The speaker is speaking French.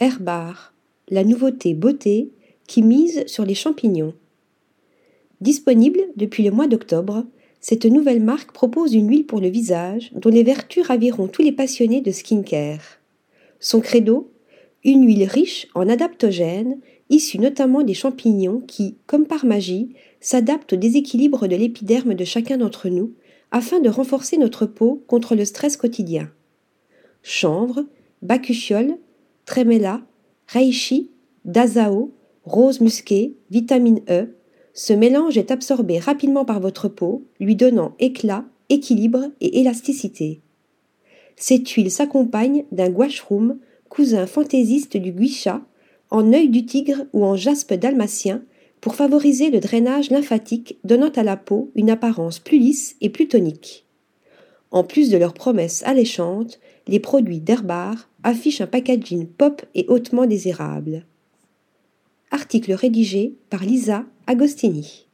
Herbar, la nouveauté beauté qui mise sur les champignons. Disponible depuis le mois d'octobre, cette nouvelle marque propose une huile pour le visage dont les vertus raviront tous les passionnés de skincare. Son credo Une huile riche en adaptogènes, issue notamment des champignons qui, comme par magie, s'adaptent au déséquilibre de l'épiderme de chacun d'entre nous afin de renforcer notre peau contre le stress quotidien. Chanvre, bacuchiole, trémella, reishi, dazao, rose musquée, vitamine E, ce mélange est absorbé rapidement par votre peau, lui donnant éclat, équilibre et élasticité. Cette huile s'accompagne d'un guachroum, cousin fantaisiste du guicha, en œil du tigre ou en jaspe dalmatien, pour favoriser le drainage lymphatique donnant à la peau une apparence plus lisse et plus tonique. En plus de leurs promesses alléchantes, les produits d'Herbar affichent un packaging pop et hautement désirable. Article rédigé par Lisa Agostini.